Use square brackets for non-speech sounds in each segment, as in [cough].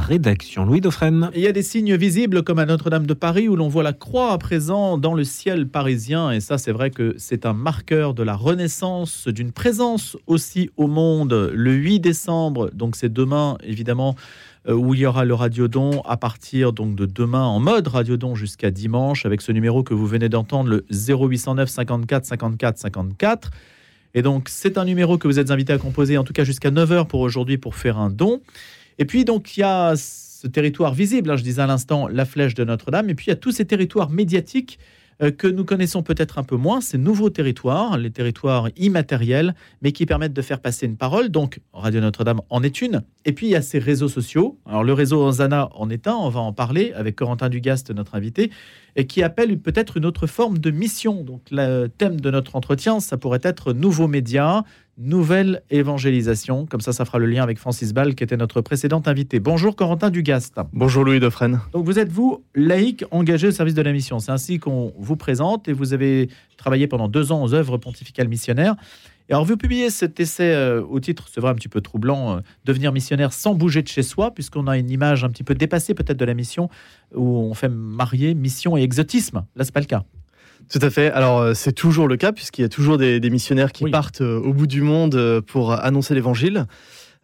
rédaction. Louis Dauphren. Il y a des signes visibles comme à Notre-Dame de Paris où l'on voit la croix à présent dans le ciel parisien. Et ça, c'est vrai que c'est un marqueur de la renaissance, d'une présence aussi au monde. Le 8 décembre, donc c'est demain évidemment, euh, où il y aura le Radiodon à partir donc de demain en mode Radiodon jusqu'à dimanche avec ce numéro que vous venez d'entendre, le 0809 54 54 54. Et donc, c'est un numéro que vous êtes invité à composer, en tout cas jusqu'à 9h pour aujourd'hui, pour faire un don. Et puis, donc, il y a ce territoire visible, hein, je disais à l'instant, la flèche de Notre-Dame, et puis il y a tous ces territoires médiatiques euh, que nous connaissons peut-être un peu moins, ces nouveaux territoires, les territoires immatériels, mais qui permettent de faire passer une parole. Donc, Radio Notre-Dame en est une. Et puis, il y a ces réseaux sociaux. Alors, le réseau Zana en est un, on va en parler avec Corentin Dugast, notre invité, et qui appelle peut-être une autre forme de mission. Donc, le thème de notre entretien, ça pourrait être nouveaux médias, nouvelle évangélisation. Comme ça, ça fera le lien avec Francis Ball, qui était notre précédent invité. Bonjour Corentin Dugast. Bonjour Louis Dauphren. Donc vous êtes vous laïque engagé au service de la mission. C'est ainsi qu'on vous présente et vous avez travaillé pendant deux ans aux œuvres pontificales missionnaires. Et alors vous publiez cet essai euh, au titre, c'est vrai un petit peu troublant, euh, devenir missionnaire sans bouger de chez soi, puisqu'on a une image un petit peu dépassée peut-être de la mission, où on fait marier mission et exotisme. Là, c'est pas le cas. Tout à fait. Alors, euh, c'est toujours le cas, puisqu'il y a toujours des, missionnaires qui partent euh, au bout du monde euh, pour annoncer l'évangile.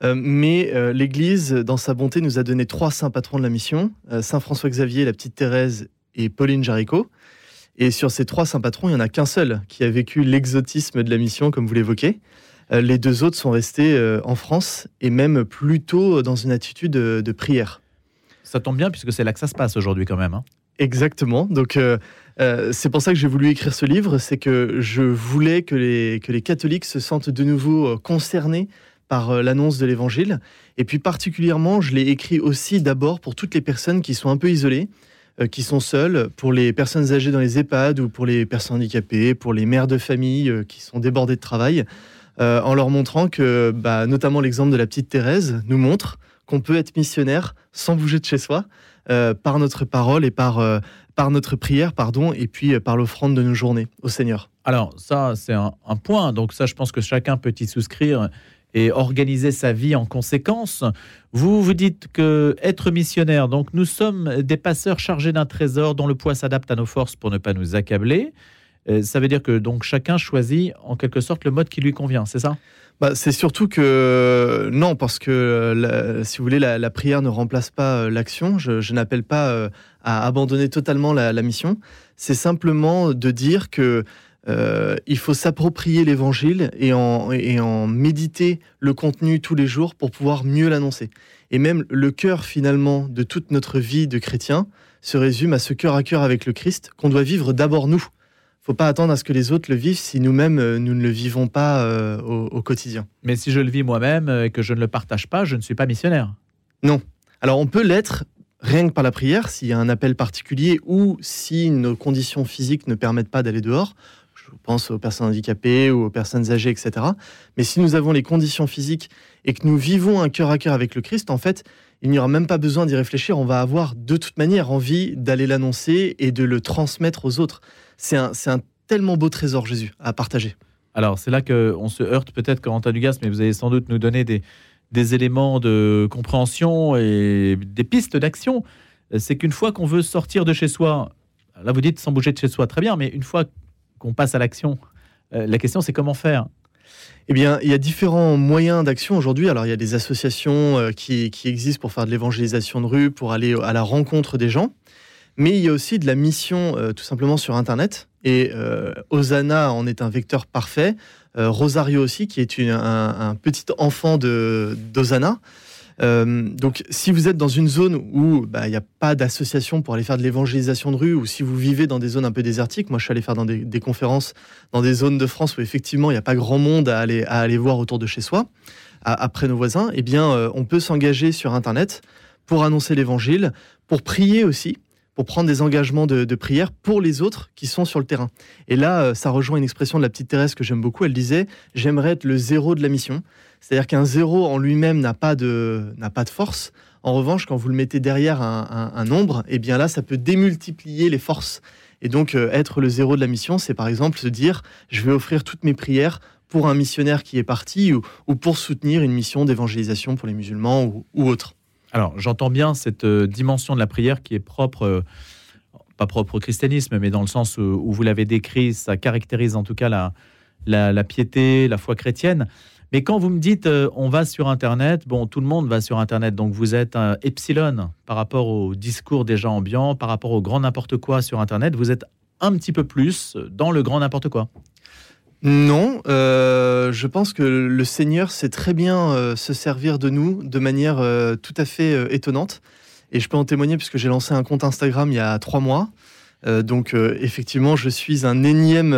mais l'Église, dans sa bonté, nous a donné trois saints patrons de la mission Saint François Xavier, la petite Thérèse et Pauline Jaricot. Et sur ces trois saints patrons, il n'y en a qu'un seul qui a vécu l'exotisme de la mission, comme vous l'évoquez. les deux autres sont restés en France et même plutôt dans une attitude de, prière. Ça tombe bien puisque c'est là que ça se passe aujourd'hui quand même. Hein. Exactement. Donc, euh, euh, c'est pour ça que j'ai voulu écrire ce livre. C'est que je voulais que les, que les catholiques se sentent de nouveau euh, concernés par l'annonce de l'évangile. Et puis, particulièrement, je l'ai écrit aussi d'abord pour toutes les personnes qui sont un peu isolées, qui sont seules, pour les personnes âgées dans les EHPAD ou pour les personnes handicapées, pour les mères de famille qui sont débordées de travail, en leur montrant que, bah, notamment l'exemple de la petite Thérèse nous montre qu'on peut être missionnaire sans bouger de chez soi. Euh, par notre parole et par, euh, par notre prière, pardon, et puis euh, par l'offrande de nos journées au Seigneur. Alors ça, c'est un, point. Donc ça, je pense que chacun peut y souscrire et organiser sa vie en conséquence. Vous vous dites que être missionnaire, donc nous sommes des passeurs chargés d'un trésor dont le poids s'adapte à nos forces pour ne pas nous accabler. Ça veut dire que donc chacun choisit en quelque sorte le mode qui lui convient, c'est ça? Bah, c'est surtout que non, parce que si vous voulez, la, prière ne remplace pas euh, l'action. Je, n'appelle pas euh, à abandonner totalement la, mission. C'est simplement de dire que euh, il faut s'approprier l'évangile et en, et en méditer le contenu tous les jours pour pouvoir mieux l'annoncer. Et même le cœur finalement de toute notre vie de chrétien se résume à ce cœur à cœur avec le Christ qu'on doit vivre d'abord nous faut pas attendre à ce que les autres le vivent si nous-mêmes euh, nous ne le vivons pas euh, au, quotidien. Mais si je le vis moi-même et que je ne le partage pas, je ne suis pas missionnaire. Non. Alors on peut l'être rien que par la prière, s'il y a un appel particulier ou si nos conditions physiques ne permettent pas d'aller dehors. Je pense aux personnes handicapées ou aux personnes âgées, etc. Mais si nous avons les conditions physiques et que nous vivons un cœur à cœur avec le Christ, en fait, il n'y aura même pas besoin d'y réfléchir. On va avoir de toute manière envie d'aller l'annoncer et de le transmettre aux autres. C'est un, tellement beau trésor, Jésus, à partager. Alors, c'est là qu'on se heurte peut-être, Corentin Dugas, mais vous allez sans doute nous donner des, des éléments de compréhension et des pistes d'action. C'est qu'une fois qu'on veut sortir de chez soi, là vous dites sans bouger de chez soi, très bien, mais une fois qu'on passe à l'action, euh, la question c'est comment faire? Eh bien, il y a différents moyens d'action aujourd'hui. Alors, il y a des associations euh, qui, existent pour faire de l'évangélisation de rue, pour aller à la rencontre des gens. Mais il y a aussi de la mission euh, tout simplement sur Internet. Et euh, Osana en est un vecteur parfait. Rosario aussi, qui est un, petit enfant d'Osana. Donc, si vous êtes dans une zone où bah, il n'y a pas d'association pour aller faire de l'évangélisation de rue, ou si vous vivez dans des zones un peu désertiques, moi je suis allé faire des, conférences dans des zones de France où effectivement il n'y a pas grand monde à aller, voir autour de chez soi, après nos voisins, eh bien on peut s'engager sur Internet pour annoncer l'évangile, pour prier aussi pour prendre des engagements de, prière pour les autres qui sont sur le terrain. Et là, euh, ça rejoint une expression de la petite Thérèse que j'aime beaucoup. Elle disait J'aimerais être le zéro de la mission. C'est-à-dire qu'un zéro en lui-même n'a pas, de, pas de force. En revanche, quand vous le mettez derrière un, nombre, eh bien là, ça peut démultiplier les forces. Et donc, euh, être le zéro de la mission, c'est par exemple se dire Je vais offrir toutes mes prières pour un missionnaire qui est parti ou, pour soutenir une mission d'évangélisation pour les musulmans ou, ou autre. Alors, j'entends bien cette euh, dimension de la prière qui est propre, euh, pas propre au christianisme, mais dans le sens où, vous l'avez décrit, ça caractérise en tout cas la, la, piété, la foi chrétienne. Mais quand vous me dites euh, on va sur Internet, bon, tout le monde va sur Internet, donc vous êtes un epsilon par rapport au discours des gens par rapport au grand n'importe quoi sur Internet, vous êtes un petit peu plus dans le grand n'importe quoi. Non, euh, je pense que le Seigneur sait très bien euh, se servir de nous de manière tout à fait étonnante. Et je peux en témoigner puisque j'ai lancé un compte Instagram il y a trois mois. Donc effectivement, je suis un énième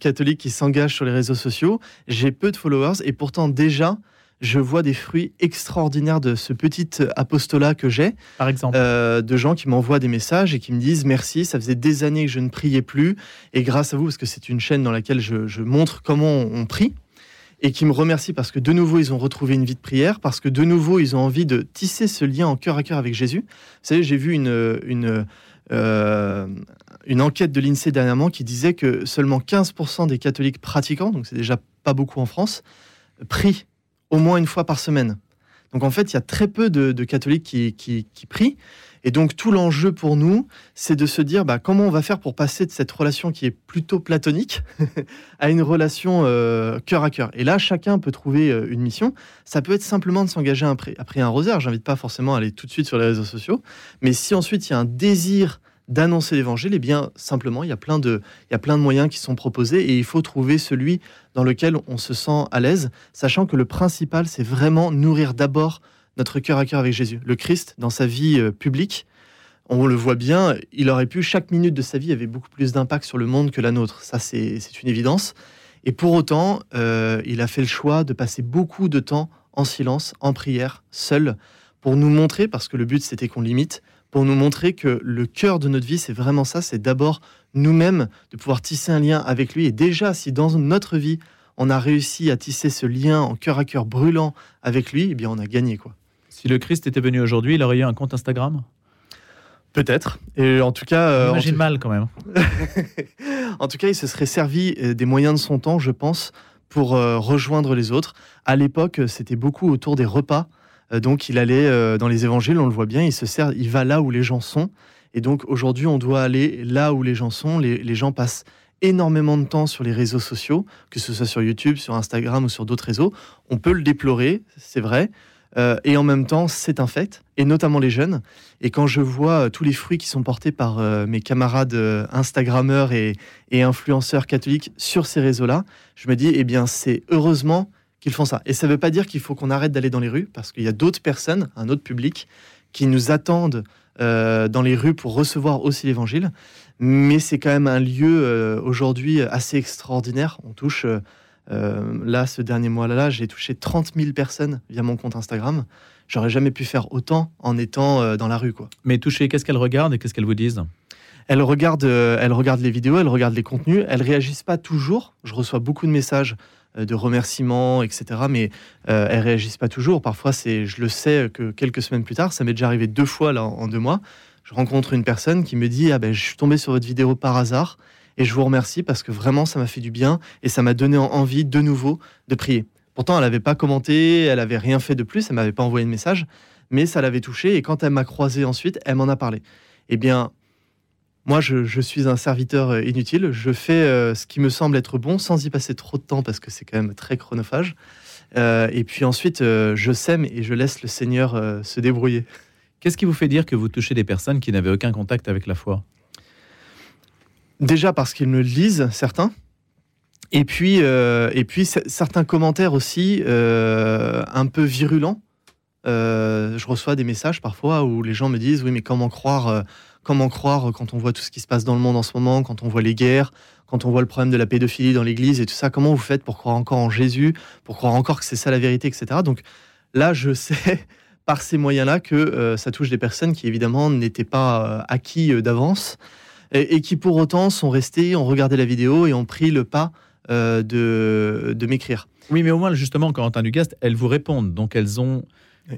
catholique qui s'engage sur les réseaux sociaux. J'ai peu de followers et pourtant déjà, je vois des fruits extraordinaires de ce petit apostolat que j'ai. Par exemple euh, De gens qui m'envoient des messages et qui me disent merci, ça faisait des années que je ne priais plus. Et grâce à vous, parce que c'est une chaîne dans laquelle je, montre comment on, prie, et qui me remercient parce que de nouveau, ils ont retrouvé une vie de prière, parce que de nouveau, ils ont envie de tisser ce lien en cœur à cœur avec Jésus. Vous savez, j'ai vu une, une, euh, une enquête de l'INSEE dernièrement qui disait que seulement 15% des catholiques pratiquants, donc c'est déjà pas beaucoup en France, prient au moins une fois par semaine. Donc en fait, il y a très peu de, catholiques qui, prient. Et donc tout l'enjeu pour nous, c'est de se dire bah, comment on va faire pour passer de cette relation qui est plutôt platonique [laughs] à une relation euh, cœur à cœur. Et là, chacun peut trouver euh, une mission. Ça peut être simplement de s'engager prier un rosaire. J'invite pas forcément à aller tout de suite sur les réseaux sociaux. Mais si ensuite il y a un désir d'annoncer l'évangile, eh bien simplement, il y a plein de moyens qui sont proposés et il faut trouver celui dans lequel on se sent à l'aise, sachant que le principal, c'est vraiment nourrir d'abord notre cœur à cœur avec Jésus. Le Christ, dans sa vie euh, publique, on le voit bien, il aurait pu, chaque minute de sa vie avait beaucoup plus d'impact sur le monde que la nôtre. Ça, c'est une évidence. Et pour autant, euh, il a fait le choix de passer beaucoup de temps en silence, en prière, seul, pour nous montrer, parce que le but c'était qu'on limite, pour nous montrer que le cœur de notre vie, c'est vraiment ça, c'est d'abord nous-mêmes de pouvoir tisser un lien avec lui. Et déjà, si dans notre vie, on a réussi à tisser ce lien en cœur à cœur brûlant avec lui, eh bien, on a gagné. quoi. Si le Christ était venu aujourd'hui, il aurait eu un compte Instagram? Peut-être. Et en tout cas. Euh, mal quand même. [laughs] en tout cas, il se serait servi euh, des moyens de son temps, je pense, pour euh, rejoindre les autres. À l'époque, c'était beaucoup autour des repas. Donc il allait dans les évangiles, on le voit bien, il se sert, il va là où les gens sont. Et donc aujourd'hui, on doit aller là où les gens sont. Les, gens passent énormément de temps sur les réseaux sociaux, que ce soit sur YouTube, sur Instagram ou sur d'autres réseaux. On peut le déplorer, c'est vrai. Euh, et en même temps, c'est un fait, et notamment les jeunes. Et quand je vois tous les fruits qui sont portés par mes camarades Instagrammeurs et, et, influenceurs catholiques sur ces réseaux-là, je me dis, eh bien, c'est heureusement qu'ils font ça. Et ça ne veut pas dire qu'il faut qu'on arrête d'aller dans les rues, parce qu'il y a d'autres personnes, un autre public, qui nous attendent euh, dans les rues pour recevoir aussi l'évangile. Mais c'est quand même un lieu euh, aujourd'hui assez extraordinaire. On touche, euh, là, ce dernier mois-là, j'ai touché 30 000 personnes via mon compte Instagram. J'aurais jamais pu faire autant en étant dans la rue. Quoi. Mais toucher, qu'est-ce qu'elles regardent et qu'est-ce qu'elles vous disent elles regardent, elles regardent les vidéos, elles regardent les contenus, elles réagissent pas toujours. Je reçois beaucoup de messages euh, de remerciements, etc. Mais euh, elles réagissent pas toujours. Parfois, c'est, je le sais que quelques semaines plus tard, ça m'est déjà arrivé deux fois là en, deux mois. Je rencontre une personne qui me dit ah ben je suis tombé sur votre vidéo par hasard et je vous remercie parce que vraiment ça m'a fait du bien et ça m'a donné envie de nouveau de prier. Pourtant, elle n'avait pas commenté, elle n'avait rien fait de plus, elle m'avait pas envoyé de message, mais ça l'avait touché et quand elle m'a croisé ensuite, elle m'en a parlé. Eh bien, moi, je, suis un serviteur euh, inutile. Je fais euh, ce qui me semble être bon sans y passer trop de temps parce que c'est quand même très chronophage. Euh, et puis ensuite, je sème et je laisse le Seigneur se débrouiller. Qu'est-ce qui vous fait dire que vous touchez des personnes qui n'avaient aucun contact avec la foi? Déjà parce qu'ils me lisent, certains. Et puis, et puis certains commentaires aussi un peu virulents. je reçois des messages parfois où les gens me disent oui mais comment croire Comment croire quand on voit tout ce qui se passe dans le monde en ce moment, quand on voit les guerres, quand on voit le problème de la pédophilie dans l'Église et tout ça Comment vous faites pour croire encore en Jésus, pour croire encore que c'est ça la vérité, etc. Donc là, je [laughs] sais par ces moyens-là que euh, ça touche des personnes qui évidemment n'étaient pas euh, acquis euh, d'avance et, qui pour autant sont restés, ont regardé la vidéo et ont pris le pas de, de m'écrire. Oui, mais au moins justement, Corentin Dugast, elles vous répondent, donc elles ont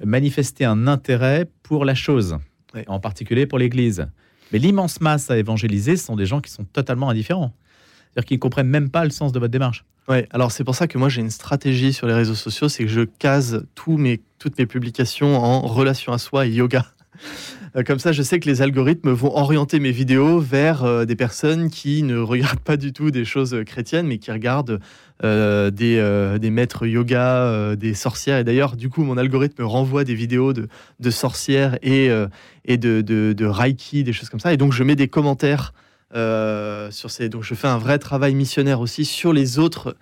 manifesté un intérêt pour la chose en particulier pour l'Église. Mais l'immense masse à évangéliser, ce sont des gens qui sont totalement indifférents. C'est-à-dire qu'ils ne comprennent même pas le sens de votre démarche. Ouais, alors c'est pour ça que moi j'ai une stratégie sur les réseaux sociaux, c'est que je case tous mes, toutes mes publications en relation à soi et yoga. Euh, comme ça, je sais que les algorithmes vont orienter mes vidéos vers euh, des personnes qui ne [laughs] regardent pas du tout des choses chrétiennes, mais qui regardent euh, des, maîtres yoga, des sorcières. Et d'ailleurs, du coup, mon algorithme renvoie des vidéos de, sorcières et, de, de, reiki, des choses comme ça. Et donc, je mets des commentaires sur ces. Donc, je fais un vrai travail missionnaire aussi sur les autres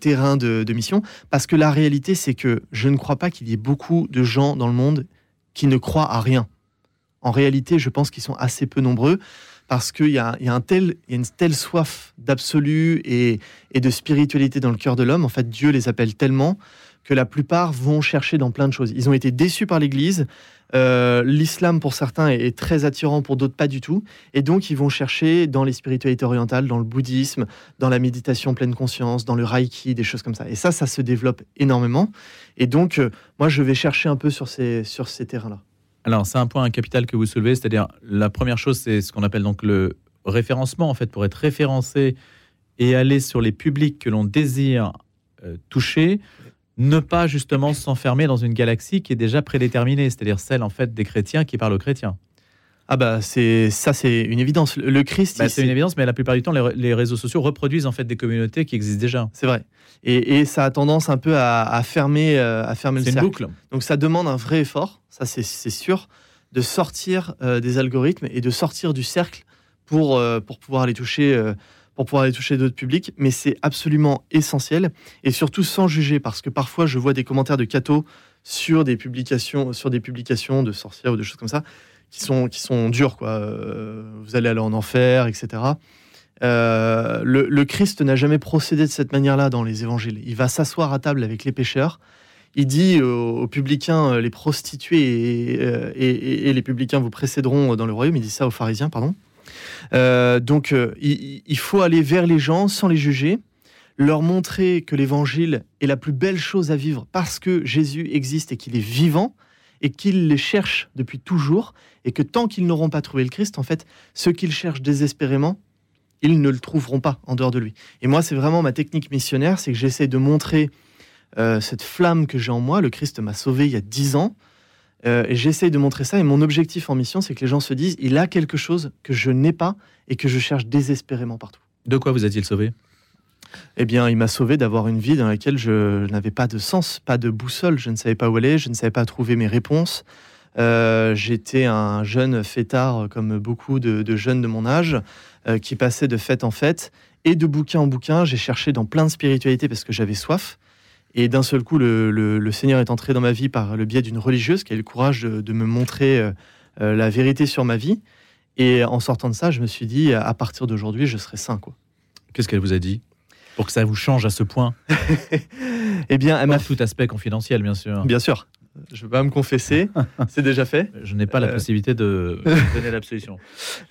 terrains de mission, parce que la réalité, c'est que je ne crois pas qu'il y ait beaucoup de gens dans le monde qui ne croient à rien. En réalité, je pense qu'ils sont assez peu nombreux parce qu'il y, a, une telle soif d'absolu et, de spiritualité dans le cœur de l'homme. En fait, Dieu les appelle tellement que la plupart vont chercher dans plein de choses. Ils ont été déçus par l'Église. Euh, l'islam, pour certains, est, très attirant, pour d'autres, pas du tout. Et donc, ils vont chercher dans les spiritualités orientales, dans le bouddhisme, dans la méditation pleine conscience, dans le reiki, des choses comme ça. Et ça, ça se développe énormément. Et donc, euh, moi, je vais chercher un peu sur ces terrains-là. Alors, c'est un point capital que vous soulevez, c'est-à-dire la première chose, c'est ce qu'on appelle donc le référencement, en fait, pour être référencé et aller sur les publics que l'on désire euh, toucher, ne pas justement s'enfermer dans une galaxie qui est déjà prédéterminée, c'est-à-dire celle en fait des chrétiens qui parlent aux chrétiens. Ah bah c'est ça c'est une évidence. Le Christ, bah, c'est une évidence, mais la plupart du temps, les, réseaux sociaux reproduisent en fait des communautés qui existent déjà. C'est vrai. Et, ça a tendance un peu à, fermer, à fermer euh, le cercle. boucle. Donc ça demande un vrai effort, ça c'est sûr, de sortir euh, des algorithmes et de sortir du cercle pour, euh, pour pouvoir aller toucher. pour pouvoir aller toucher d'autres publics, mais c'est absolument essentiel et surtout sans juger parce que parfois je vois des commentaires de cathos sur des publications, sur des publications de sorcières ou de choses comme ça qui sont, qui sont durs. Quoi. Euh, vous allez aller en enfer, etc. Euh, le, Christ n'a jamais procédé de cette manière-là dans les évangiles. Il va s'asseoir à table avec les pécheurs. Il dit aux, publicains, euh, les prostituées et, les publicains vous précéderont dans le royaume. Il dit ça aux pharisiens, pardon. donc, il, il, faut aller vers les gens sans les juger, leur montrer que l'évangile est la plus belle chose à vivre parce que Jésus existe et qu'il est vivant et qu'ils les cherchent depuis toujours, et que tant qu'ils n'auront pas trouvé le Christ, en fait, ceux qu'ils cherchent désespérément, ils ne le trouveront pas en dehors de lui. Et moi, c'est vraiment ma technique missionnaire, c'est que j'essaie de montrer euh, cette flamme que j'ai en moi. Le Christ m'a sauvé il y a dix ans, euh, et j'essaie de montrer ça. Et mon objectif en mission, c'est que les gens se disent, il a quelque chose que je n'ai pas et que je cherche désespérément partout. De quoi vous a-t-il sauvé? Eh bien, il m'a sauvé d'avoir une vie dans laquelle je n'avais pas de sens, pas de boussole. Je ne savais pas où aller, je ne savais pas trouver mes réponses. Euh, j'étais un jeune fêtard, comme beaucoup de, jeunes de mon âge, euh, qui passait de fête en fête. Et de bouquin en bouquin, j'ai cherché dans plein de spiritualités parce que j'avais soif. Et d'un seul coup, le, Seigneur est entré dans ma vie par le biais d'une religieuse qui a eu le courage de, me montrer euh, la vérité sur ma vie. Et en sortant de ça, je me suis dit, à partir d'aujourd'hui, je serai saint. Qu'est-ce qu'elle vous a dit? Pour que ça vous change à ce point [laughs] Eh bien, elle m'a tout aspect confidentiel, bien sûr. Bien sûr. Je ne vais pas me confesser, [laughs] c'est déjà fait. Je n'ai pas la euh. possibilité de [laughs] donner l'absolution.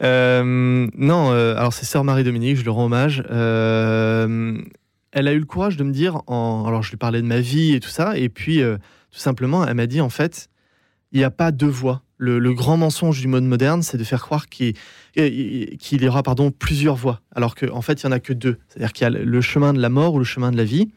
Euh, non, euh, alors c'est Sœur Marie-Dominique, je lui rends hommage. elle a eu le courage de me dire, en... alors je lui parlais de ma vie et tout ça, et puis tout simplement, elle m'a dit en fait, il n'y a pas deux voies. Le, grand mensonge du mode moderne, c'est de faire croire qu'il y aura pardon, plusieurs voies, alors qu'en en fait, il n'y en a que deux. C'est-à-dire qu'il y a le chemin de la mort ou le chemin de la vie.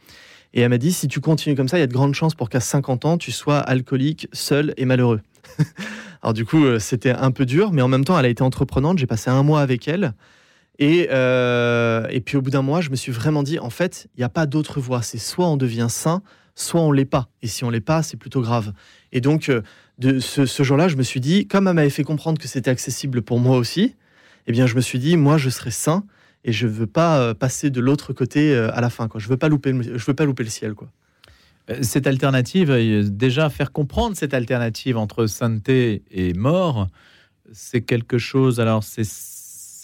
Et elle m'a dit, si tu continues comme ça, il y a de grandes chances pour qu'à 50 ans, tu sois alcoolique, seul et malheureux. [laughs] alors du coup, euh, c'était un peu dur, mais en même temps, elle a été entreprenante. J'ai passé un mois avec elle. Et, euh, puis au bout d'un mois, je me suis vraiment dit, en fait, il n'y a pas d'autre voie. C'est soit on devient saint, soit on l'est pas. Et si on l'est pas, c'est plutôt grave. Et donc, euh, de ce, jour-là, je me suis dit, comme elle m'avait fait comprendre que c'était accessible pour moi aussi, eh bien, je me suis dit, moi, je serai saint et je veux pas euh, passer de l'autre côté euh, à la fin. Quoi. Je veux pas louper, je veux pas louper le ciel, quoi. Cette alternative, déjà faire comprendre cette alternative entre sainteté et mort, c'est quelque chose. Alors, c'est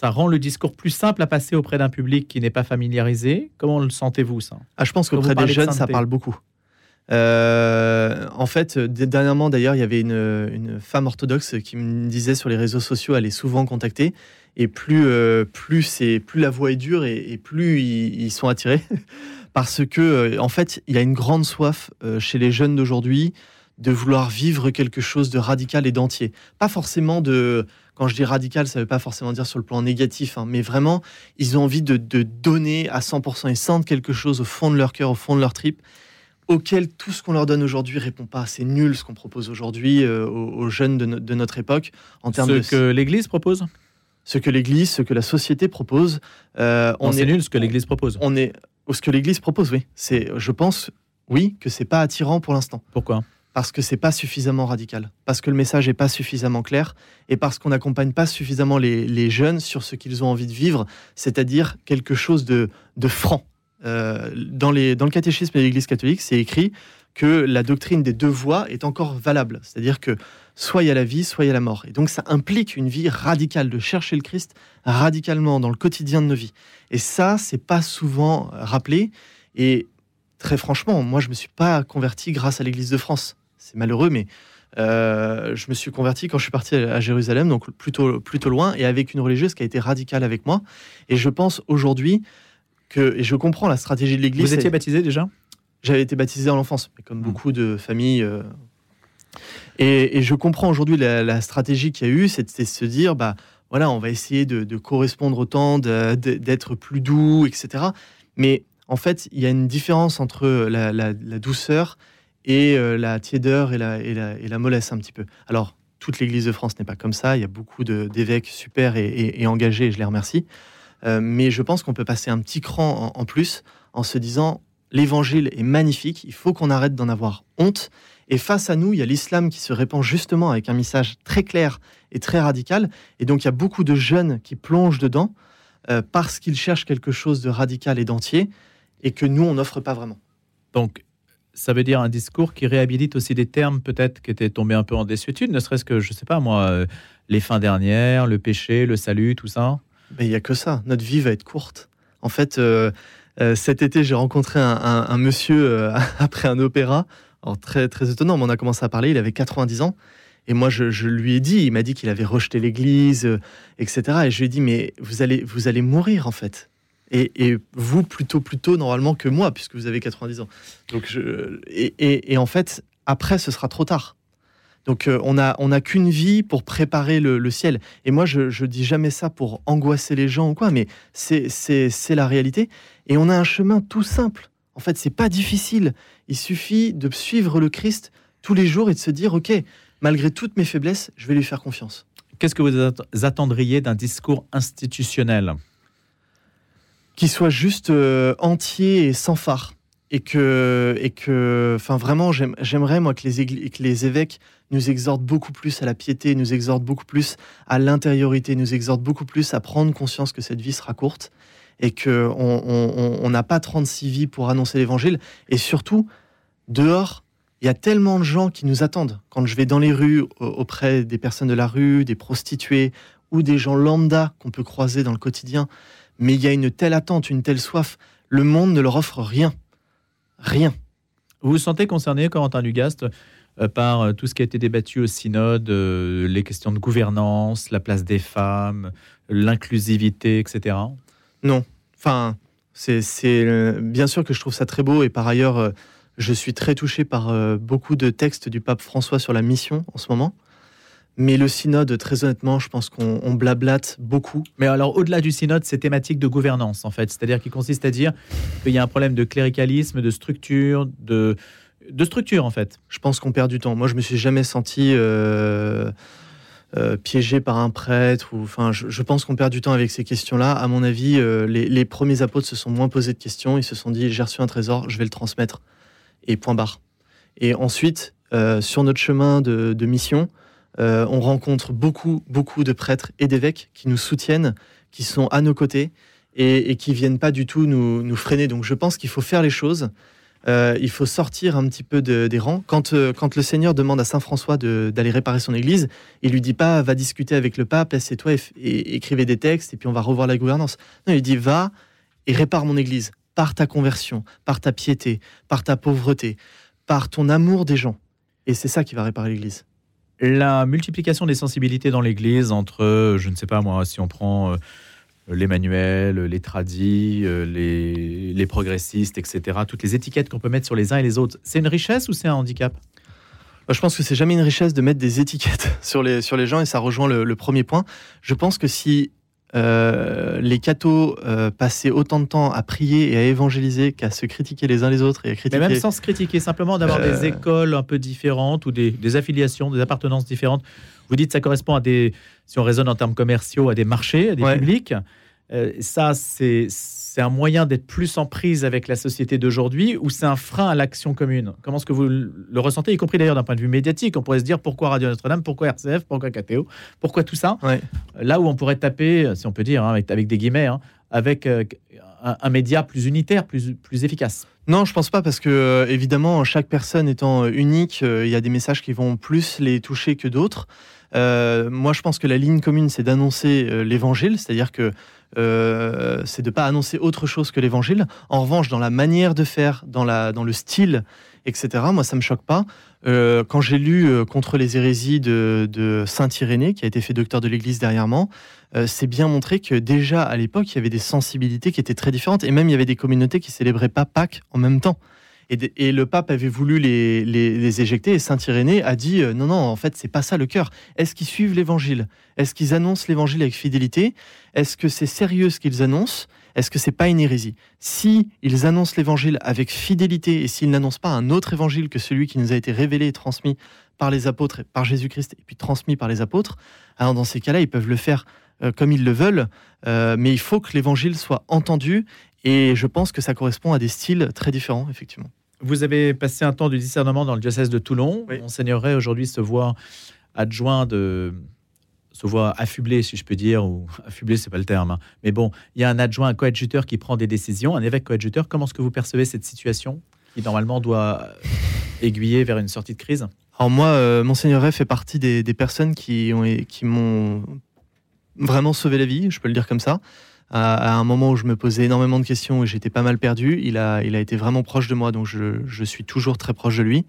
ça rend le discours plus simple à passer auprès d'un public qui n'est pas familiarisé. Comment le sentez-vous ça? Ah, Je pense qu'auprès des jeunes, ça parle beaucoup. Euh, en fait, dernièrement d'ailleurs, il y avait une, femme orthodoxe qui me disait sur les réseaux sociaux, elle est souvent contactée, et plus, euh, plus, c'est, plus la voix est dure et, plus ils, sont attirés, [laughs] parce que euh, en fait, il y a une grande soif chez les jeunes d'aujourd'hui de vouloir vivre quelque chose de radical et d'entier. Pas forcément de... Quand je dis radical, ça ne veut pas forcément dire sur le plan négatif, hein, mais vraiment, ils ont envie de, donner à 100%. Ils sentent quelque chose au fond de leur cœur, au fond de leur trip, auquel tout ce qu'on leur donne aujourd'hui répond pas. C'est nul ce qu'on propose aujourd'hui euh, aux, jeunes de, notre époque. En termes ce que l'Église propose? Ce que l'Église, ce que la société propose. Euh, on est nul ce que l'Église propose. On est ce que l'Église propose, oui. C'est, je pense, oui, que c'est pas attirant pour l'instant. Pourquoi? Parce que c'est pas suffisamment radical, parce que le message est pas suffisamment clair et parce qu'on n'accompagne pas suffisamment les, jeunes sur ce qu'ils ont envie de vivre, c'est-à-dire quelque chose de, franc. Euh, dans, le catéchisme de l'Église catholique, c'est écrit que la doctrine des deux voies est encore valable, c'est-à-dire que soit il y a la vie, soit il y a la mort. Et donc ça implique une vie radicale, de chercher le Christ radicalement dans le quotidien de nos vies. Et ça, c'est pas souvent rappelé. Et très franchement, moi, je me suis pas converti grâce à l'Église de France c'est malheureux, mais euh, je me suis converti quand je suis parti à Jérusalem, donc plutôt, plutôt loin, et avec une religieuse qui a été radicale avec moi. Et je pense aujourd'hui que, et je comprends la stratégie de l'Église. Vous étiez baptisé déjà? J'avais été baptisé en l'enfance, comme hmm. beaucoup de familles. Euh, et, je comprends aujourd'hui la, stratégie qu'il y a eu, c'est de se dire, bah voilà, on va essayer de, correspondre au temps, d'être plus doux, etc. Mais en fait, il y a une différence entre la douceur et euh, la tiédeur et la, et, la, mollesse un petit peu. Alors, toute l'Église de France n'est pas comme ça. Il y a beaucoup d'évêques super et, engagés, et je les remercie. Euh, mais je pense qu'on peut passer un petit cran en, plus en se disant l'évangile est magnifique, il faut qu'on arrête d'en avoir honte. Et face à nous, il y a l'islam qui se répand justement avec un message très clair et très radical. Et donc, il y a beaucoup de jeunes qui plongent dedans euh, parce qu'ils cherchent quelque chose de radical et d'entier et que nous, on n'offre pas vraiment. Donc, ça veut dire un discours qui réhabilite aussi des termes peut-être qui étaient tombés un peu en désuétude, ne serait-ce que, je sais pas moi, euh, les fins dernières, le péché, le salut, tout ça? Il n'y a que ça. Notre vie va être courte. En fait, euh, euh, cet été, j'ai rencontré un, monsieur [laughs] après un opéra. Alors, très, très étonnant, mais on a commencé à parler, il avait 90 ans. Et moi, je, lui ai dit, il m'a dit qu'il avait rejeté l'Église, etc. Et je lui ai dit, mais vous allez, vous allez mourir, en fait et, vous plutôt plus tôt normalement que moi, puisque vous avez 90 ans. Donc je, et, en fait, après, ce sera trop tard. Donc euh, on a on n'a qu'une vie pour préparer le, ciel. Et moi, je, je dis jamais ça pour angoisser les gens ou quoi, mais c'est c'est la réalité. Et on a un chemin tout simple. En fait, c'est pas difficile. Il suffit de suivre le Christ tous les jours et de se dire, ok, malgré toutes mes faiblesses, je vais lui faire confiance. Qu'est-ce que vous attendriez d'un discours institutionnel? Qui soit juste euh, entier et sans phare. Et que, et que, enfin vraiment, j'aimerais moi que les, que les évêques nous exhortent beaucoup plus à la piété, nous exhortent beaucoup plus à l'intériorité, nous exhortent beaucoup plus à prendre conscience que cette vie sera courte et que on n'a pas 36 vies pour annoncer l'évangile. Et surtout, dehors, il y a tellement de gens qui nous attendent. Quand je vais dans les rues auprès des personnes de la rue, des prostituées ou des gens lambda qu'on peut croiser dans le quotidien, mais il y a une telle attente, une telle soif. Le monde ne leur offre rien. Rien. Vous vous sentez concerné, Corentin Lugaste, euh, par euh, tout ce qui a été débattu au synode, euh, les questions de gouvernance, la place des femmes, l'inclusivité, etc. Non. Enfin, c'est bien sûr que je trouve ça très beau et par ailleurs, je suis très touché par beaucoup de textes du pape François sur la mission en ce moment. Mais le synode, très honnêtement, je pense qu'on blablate beaucoup. Mais alors, au-delà du synode, c'est thématique de gouvernance, en fait. C'est-à-dire qu'il consiste à dire qu'il y a un problème de cléricalisme, de structure, de, de structure, en fait. Je pense qu'on perd du temps. Moi, je me suis jamais senti euh, euh, piégé par un prêtre. Ou, enfin, je, pense qu'on perd du temps avec ces questions-là. À mon avis, euh, les, premiers apôtres se sont moins posés de questions. Ils se sont dit, j'ai reçu un trésor, je vais le transmettre. Et point barre. Et ensuite, sur notre chemin de, de mission, euh, on rencontre beaucoup, beaucoup de prêtres et d'évêques qui nous soutiennent, qui sont à nos côtés et, qui viennent pas du tout nous, freiner. Donc je pense qu'il faut faire les choses. Euh, il faut sortir un petit peu des rangs. Euh, quand, le Seigneur demande à Saint François d'aller réparer son église, il lui dit pas va discuter avec le pape, assieds-toi et, écrivez des textes et puis on va revoir la gouvernance. Non, il dit va et répare mon église par ta conversion, par ta piété, par ta pauvreté, par ton amour des gens. Et c'est ça qui va réparer l'église la multiplication des sensibilités dans l'Église entre, je ne sais pas moi, si on prend euh, les manuels, les tradis, euh, les, progressistes, etc., toutes les étiquettes qu'on peut mettre sur les uns et les autres, c'est une richesse ou c'est un handicap? Je pense que c'est jamais une richesse de mettre des étiquettes [laughs] sur les, sur les gens et ça rejoint le, premier point. Je pense que si euh, les cathos euh, passaient autant de temps à prier et à évangéliser qu'à se critiquer les uns les autres et à critiquer. Mais même sans se critiquer, simplement d'avoir des euh, écoles un peu différentes ou des, des, affiliations, des appartenances différentes. Vous dites que ça correspond à des, si on raisonne en termes commerciaux, à des marchés, à des publics. ça, c'est c'est un moyen d'être plus en prise avec la société d'aujourd'hui ou c'est un frein à l'action commune? Comment est-ce que vous le ressentez, y compris d'ailleurs d'un point de vue médiatique? On pourrait se dire pourquoi Radio Notre-Dame, pourquoi RCF, pourquoi KTO, pourquoi tout ça? Là où on pourrait taper, si on peut dire, hein, avec, des guillemets, hein, avec euh, un, média plus unitaire, plus, plus efficace. Non, je pense pas parce que euh, évidemment, chaque personne étant euh, unique, il y a des messages qui vont plus les toucher que d'autres. moi, je pense que la ligne commune, c'est d'annoncer l'évangile, c'est-à-dire que euh, c'est de ne pas annoncer autre chose que l'évangile. En revanche, dans la manière de faire, dans, la, dans le style, etc., moi, ça me choque pas. Euh, quand j'ai lu euh, Contre les hérésies de, Saint Irénée, qui a été fait docteur de l'Église dernièrement, c'est bien montré que déjà à l'époque, il y avait des sensibilités qui étaient très différentes, et même il y avait des communautés qui célébraient pas Pâques en même temps. Et, le pape avait voulu les, les, éjecter et Saint Irénée a dit non, non, en fait, c'est pas ça le cœur. Est-ce qu'ils suivent l'évangile? Est-ce qu'ils annoncent l'évangile avec fidélité? Est-ce que c'est sérieux ce qu'ils annoncent? Est-ce que c'est pas une hérésie? Si ils annoncent l'évangile avec fidélité et s'ils n'annoncent pas un autre évangile que celui qui nous a été révélé et transmis par les apôtres, par Jésus-Christ et puis transmis par les apôtres, alors dans ces cas-là, ils peuvent le faire euh, comme ils le veulent, euh, mais il faut que l'évangile soit entendu et je pense que ça correspond à des styles très différents, effectivement. Vous avez passé un temps de discernement dans le diocèse de Toulon. Oui. Monseigneur aujourd'hui se voit adjoint de se voit affublé, si je peux dire, ou [laughs] affublé, c'est pas le terme. Hein. Mais bon, il y a un adjoint, un coadjuteur qui prend des décisions, un évêque coadjuteur. Comment est-ce que vous percevez cette situation qui normalement doit aiguiller vers une sortie de crise? Alors moi, euh, Monseigneur fait partie des, personnes qui ont qui m'ont vraiment sauvé la vie, je peux le dire comme ça. À, un moment où je me posais énormément de questions et j'étais pas mal perdu, il a, été vraiment proche de moi, donc je suis toujours très proche de lui.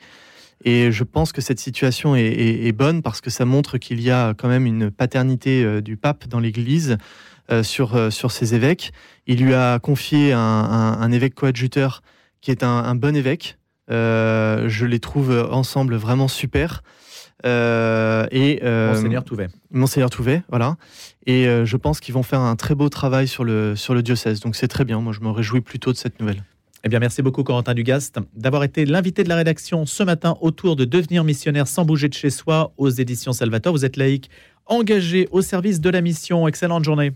Et je pense que cette situation est, bonne parce que ça montre qu'il y a quand même une paternité euh, du pape dans l'Église euh, sur, euh, sur ses évêques. Il lui a confié un, évêque coadjuteur qui est un, bon évêque. je les trouve ensemble vraiment super. et Monseigneur Touvet. Monseigneur Touvet, voilà. Et je pense qu'ils vont faire un très beau travail sur le, sur le diocèse. Donc c'est très bien. Moi, je me réjouis plutôt de cette nouvelle. Eh bien, merci beaucoup, Corentin Dugast, d'avoir été l'invité de la rédaction ce matin autour de devenir missionnaire sans bouger de chez soi aux éditions Salvatore. Vous êtes laïque, engagé au service de la mission. Excellente journée.